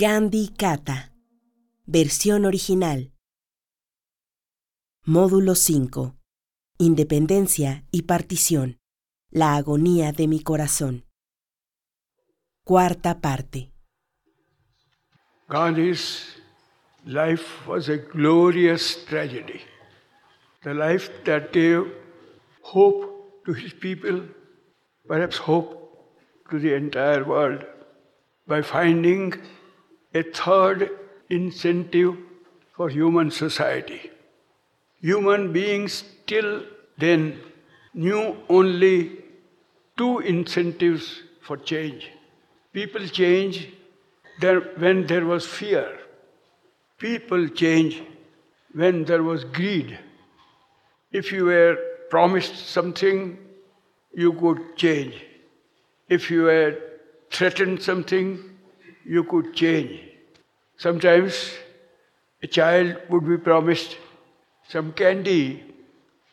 Gandhi Kata. Versión original. Módulo 5. Independencia y partición. La agonía de mi corazón. Cuarta parte. Gandhi's life was a glorious tragedy. The life that gave hope to his people, perhaps hope to the entire world, by finding a third incentive for human society. Human beings till then knew only two incentives for change. People change when there was fear. People change when there was greed. If you were promised something, you could change. If you were threatened something, you could change. Sometimes a child would be promised some candy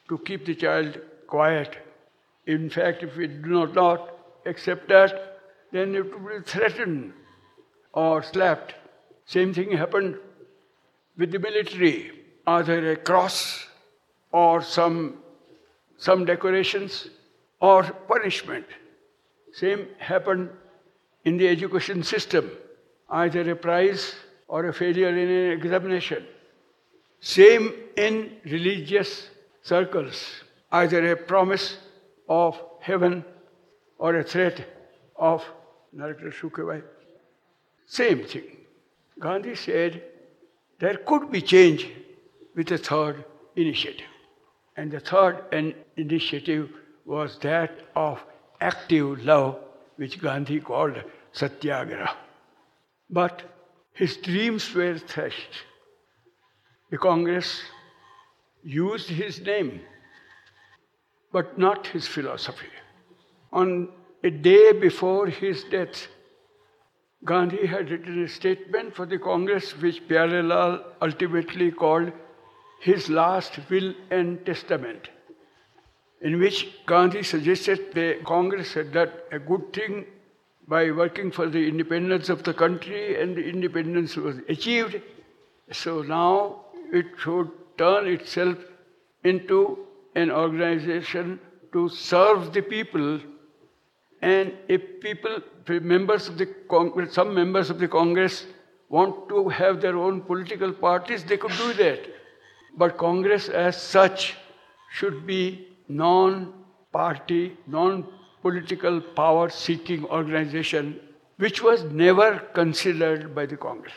to keep the child quiet. In fact, if we do not, not accept that, then it would be threatened or slapped. Same thing happened with the military, either a cross or some, some decorations or punishment. Same happened in the education system, either a prize or a failure in an examination. Same in religious circles, either a promise of heaven or a threat of Narakra Sukhavai. Same thing. Gandhi said there could be change with a third initiative. And the third initiative was that of active love, which Gandhi called satyagraha. But his dreams were threshed. The Congress used his name, but not his philosophy. On a day before his death, Gandhi had written a statement for the Congress, which Pyarelal ultimately called his last will and testament, in which Gandhi suggested the Congress done a good thing by working for the independence of the country, and the independence was achieved. So now it should turn itself into an organization to serve the people. And if people, members of the Congress, some members of the Congress want to have their own political parties, they could do that. But Congress as such should be non-party, non political power seeking organization which was never considered by the Congress.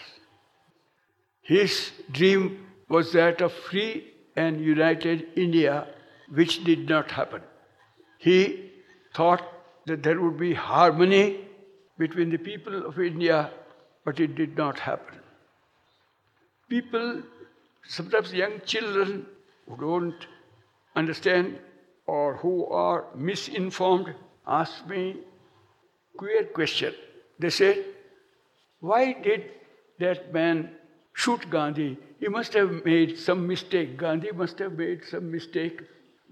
His dream was that of free and united India, which did not happen. He thought that there would be harmony between the people of India, but it did not happen. People, sometimes young children who don't understand or who are misinformed, asked me queer question. They said, why did that man shoot Gandhi? He must have made some mistake. Gandhi must have made some mistake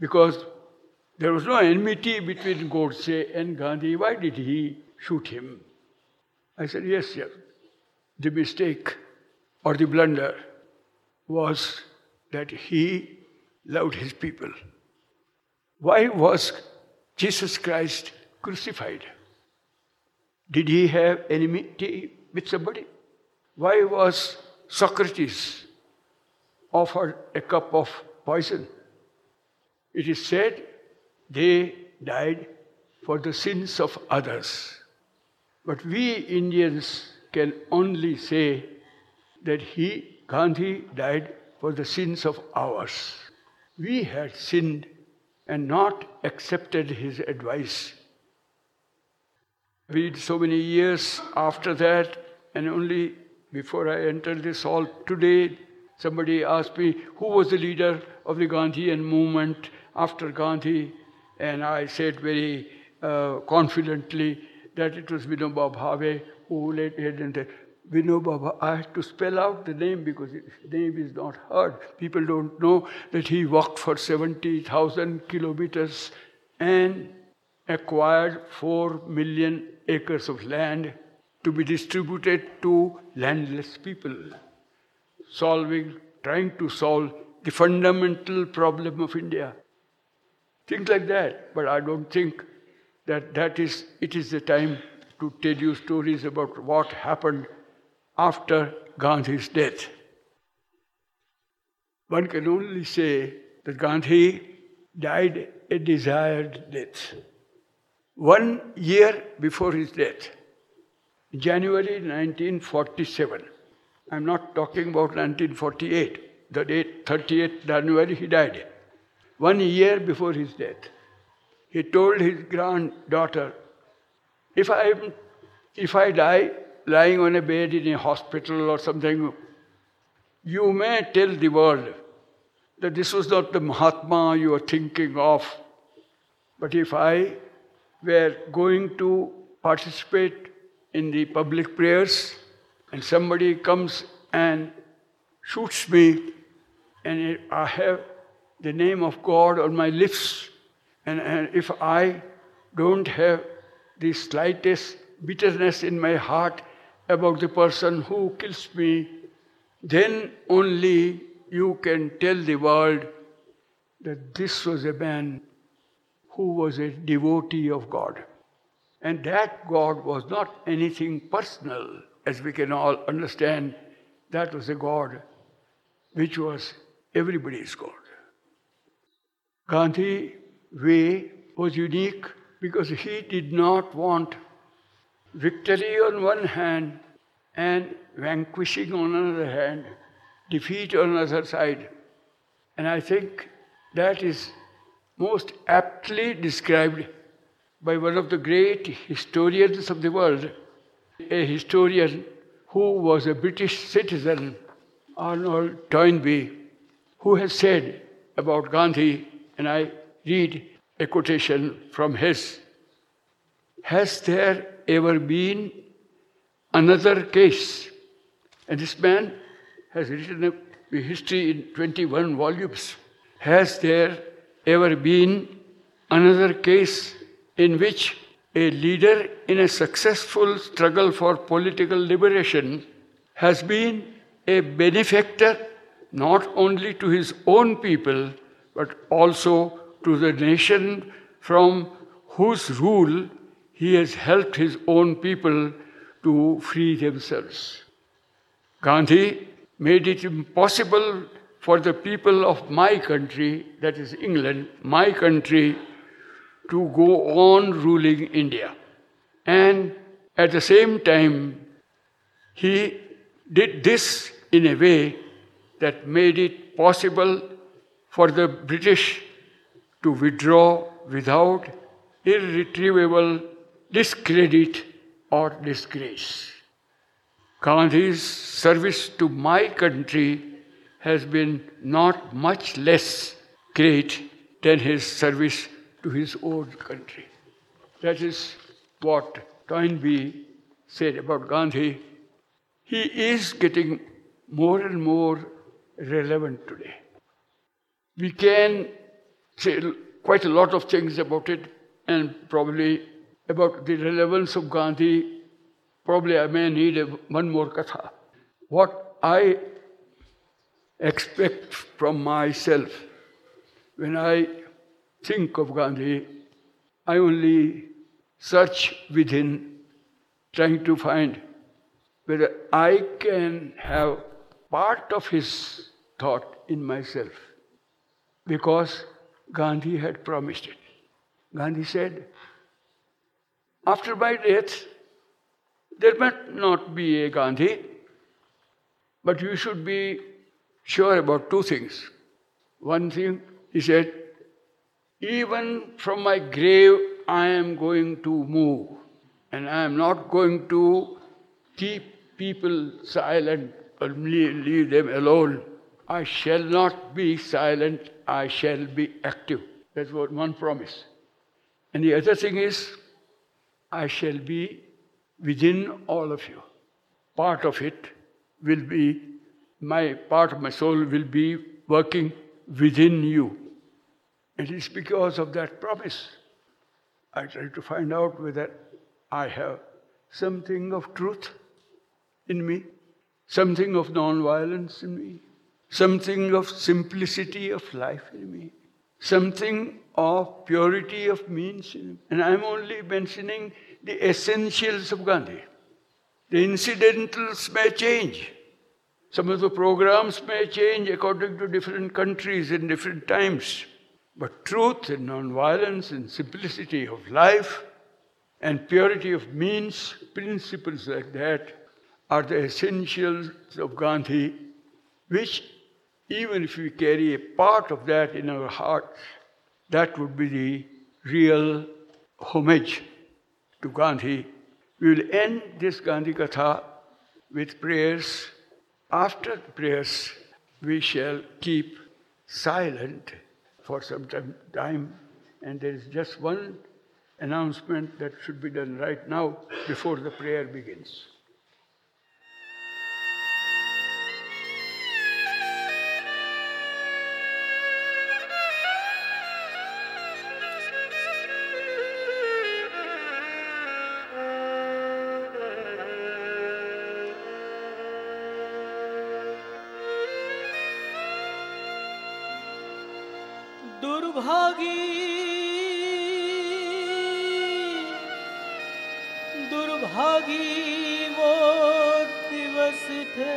because there was no enmity between Godse and Gandhi. Why did he shoot him? I said, yes, sir. The mistake or the blunder was that he loved his people. Why was Jesus Christ crucified. Did he have enmity with somebody? Why was Socrates offered a cup of poison? It is said they died for the sins of others. But we Indians can only say that he, Gandhi, died for the sins of ours. We had sinned and not accepted his advice. We so many years after that, and only before I entered this hall today, somebody asked me who was the leader of the Gandhian movement after Gandhi, and I said very uh, confidently that it was Vinoba Bhave who led in it. Vinoba, I had to spell out the name because his name is not heard. People don't know that he walked for 70,000 kilometers and acquired 4 million acres of land to be distributed to landless people, solving, trying to solve the fundamental problem of India. Things like that. But I don't think that that is, it is the time to tell you stories about what happened after Gandhi's death. One can only say that Gandhi died a desired death. One year before his death, January 1947, I'm not talking about 1948, the date 38th January he died. One year before his death, he told his granddaughter, if I, if I die lying on a bed in a hospital or something, you may tell the world that this was not the Mahatma you were thinking of. But if I were going to participate in the public prayers and somebody comes and shoots me and I have the name of God on my lips, and, and if I don't have the slightest bitterness in my heart about the person who kills me, then only you can tell the world that this was a man who was a devotee of God. And that God was not anything personal, as we can all understand. That was a God which was everybody's God. Gandhi way was unique because he did not want victory on one hand and vanquishing on another hand, defeat on another side. And I think that is most aptly described by one of the great historians of the world, a historian who was a British citizen, Arnold Toynbee, who has said about Gandhi, and I read a quotation from his Has there ever been another case? And this man has written a history in 21 volumes. Has there ever been another case in which a leader in a successful struggle for political liberation has been a benefactor not only to his own people but also to the nation from whose rule he has helped his own people to free themselves. Gandhi made it impossible for the people of my country, that is England, my country, to go on ruling India. And at the same time, he did this in a way that made it possible for the British to withdraw without irretrievable discredit or disgrace. Gandhi's service to my country has been not much less great than his service to his own country. That is what Toynbee said about Gandhi. He is getting more and more relevant today. We can say quite a lot of things about it, and probably about the relevance of Gandhi. Probably I may need a, one more katha. What I expect from myself when I think of Gandhi, I only search within, trying to find whether I can have part of his thought in myself. Because Gandhi had promised it. Gandhi said, After my death, there might not be a Gandhi, but you should be sure about two things. One thing, he said, even from my grave, I am going to move, and I am not going to keep people silent or leave them alone. I shall not be silent, I shall be active. That's what one promise. And the other thing is, I shall be within all of you. Part of it will be, my part of my soul will be working within you. And It is because of that promise. I try to find out whether I have something of truth in me, something of non-violence in me, something of simplicity of life in me, something of purity of means in me. And I'm only mentioning the essentials of Gandhi. The incidentals may change. Some of the programs may change according to different countries and different times. But truth and non-violence and simplicity of life and purity of means, principles like that, are the essentials of Gandhi, which even if we carry a part of that in our heart, that would be the real homage to Gandhi. We will end this Gandhi Katha with prayers. After prayers, we shall keep silent for some time, and there is just one announcement that should be done right now before the prayer begins. भागी वो दिवस थे।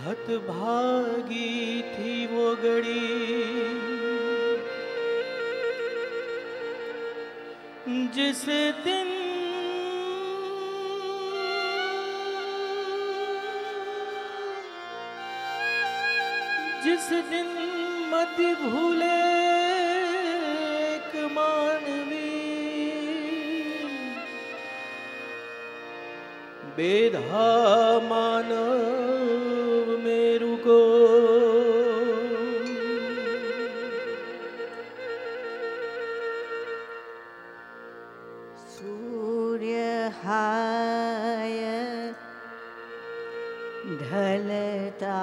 हत भागी थी वो घड़ी। जिस दिन जिस दिन मत भूले बेधा मानव मेरु को। सूर्यहाय ढलता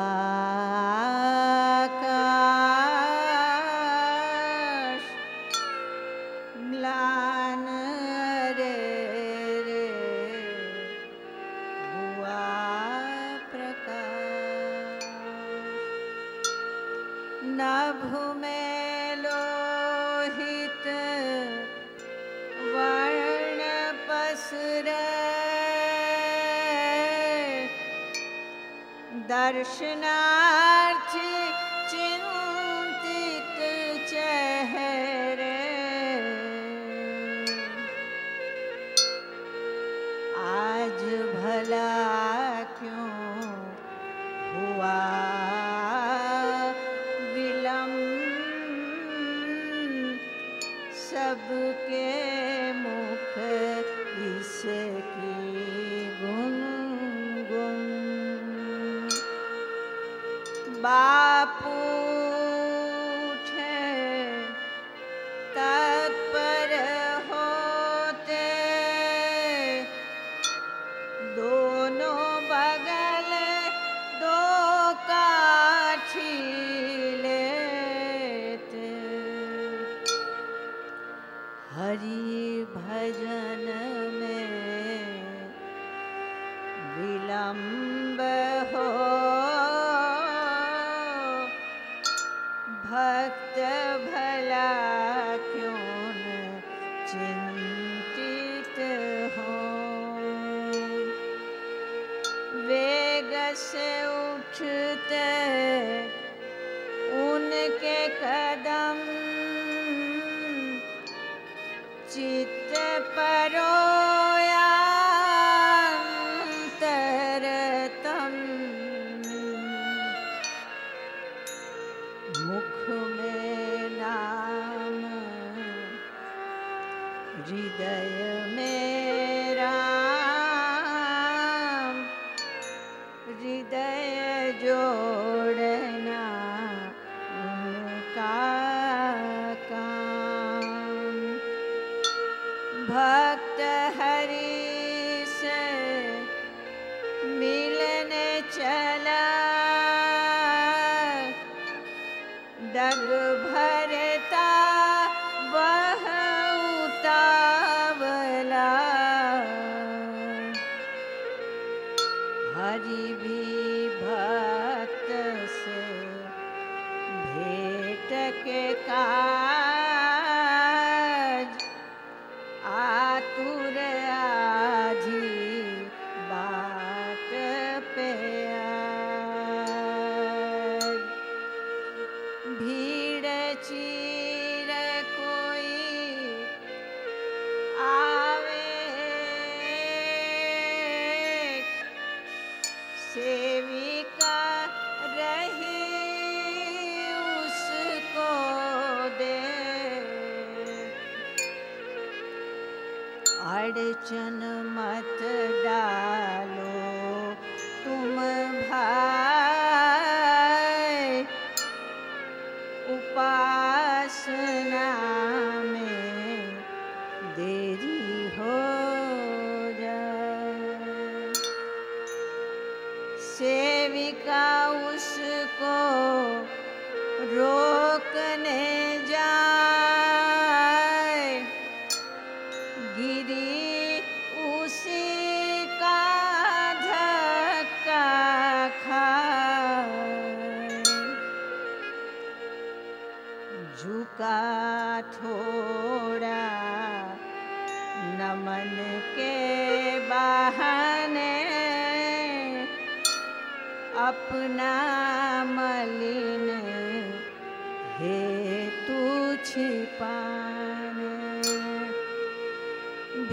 सबके मुख इसकी से उठते उनके कदम चित Hari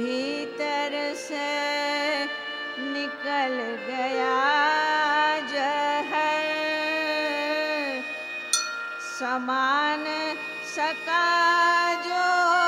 भीतर से निकल गया जहर। समान सका जो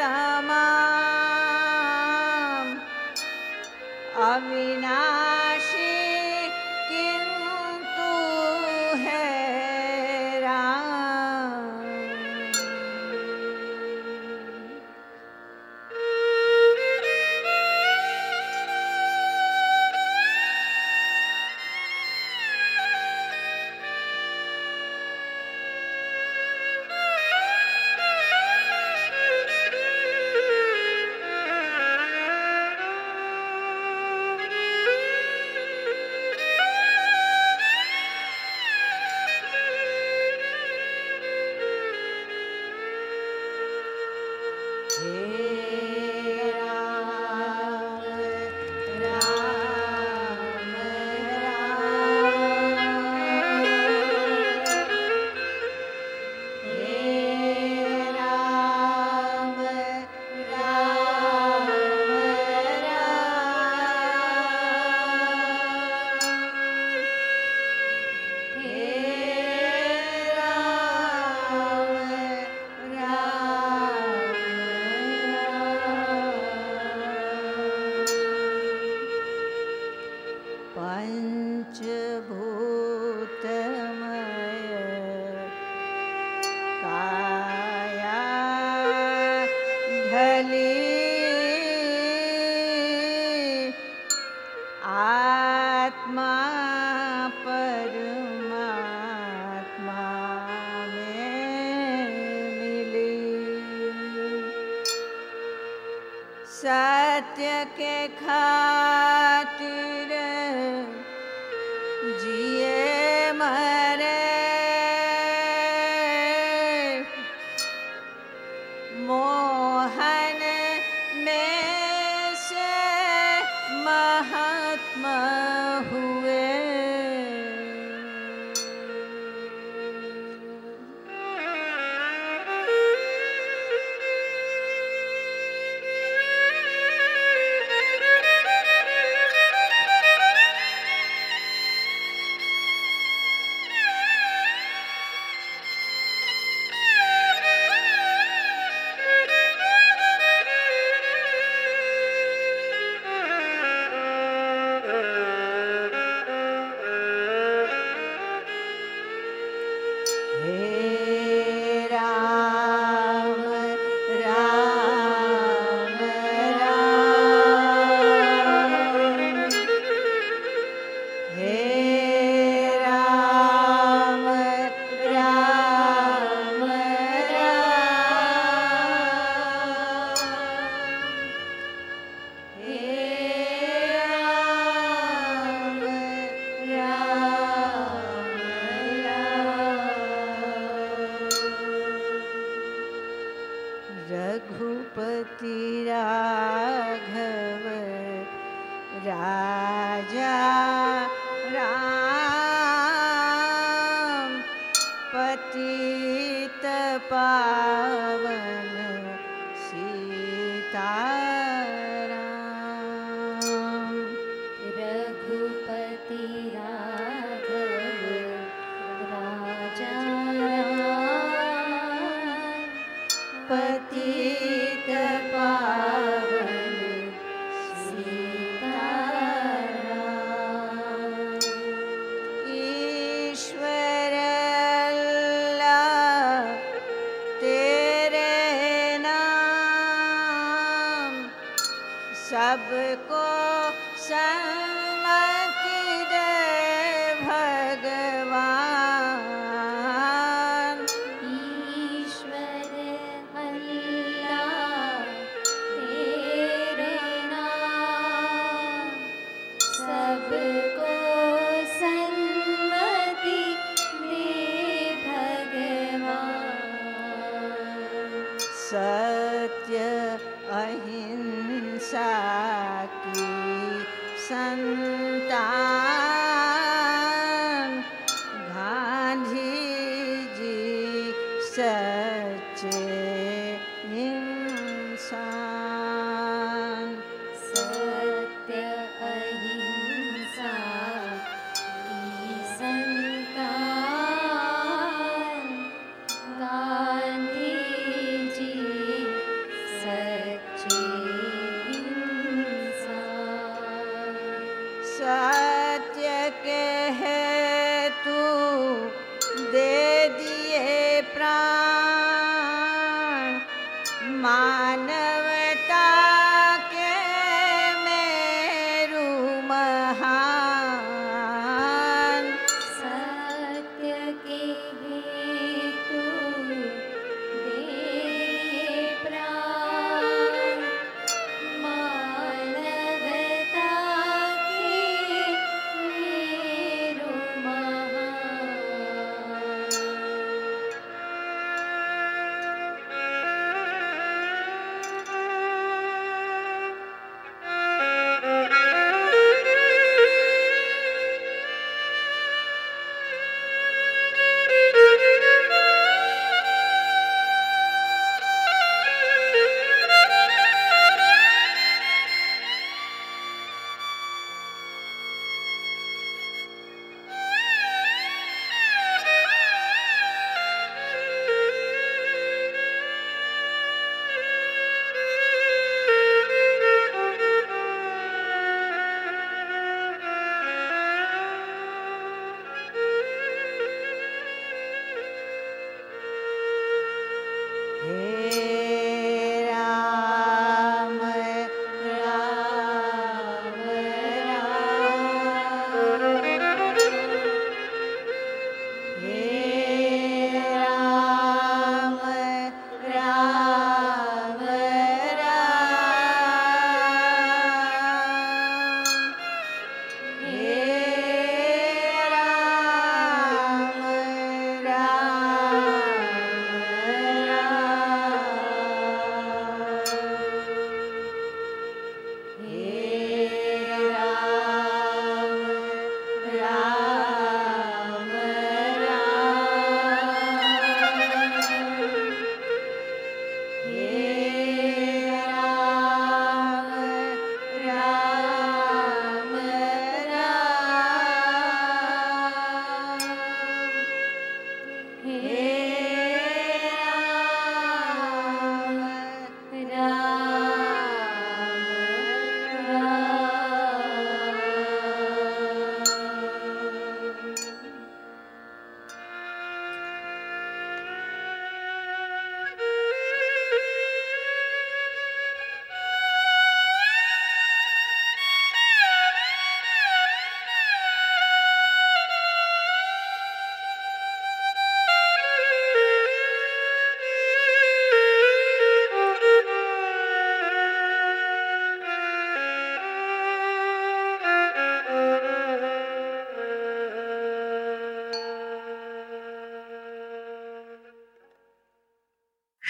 मा अविना सत्य के खातिर जिए मरे Hey. सत्य अहिंसा की संता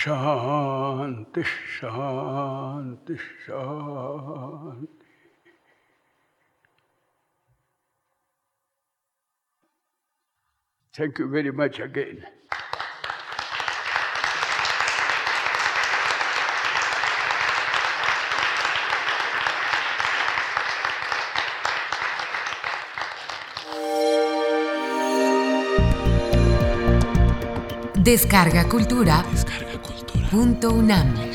Shanti, Shanti, Shanti. Thank you very much again. Descarga Cultura. Punto UNAM.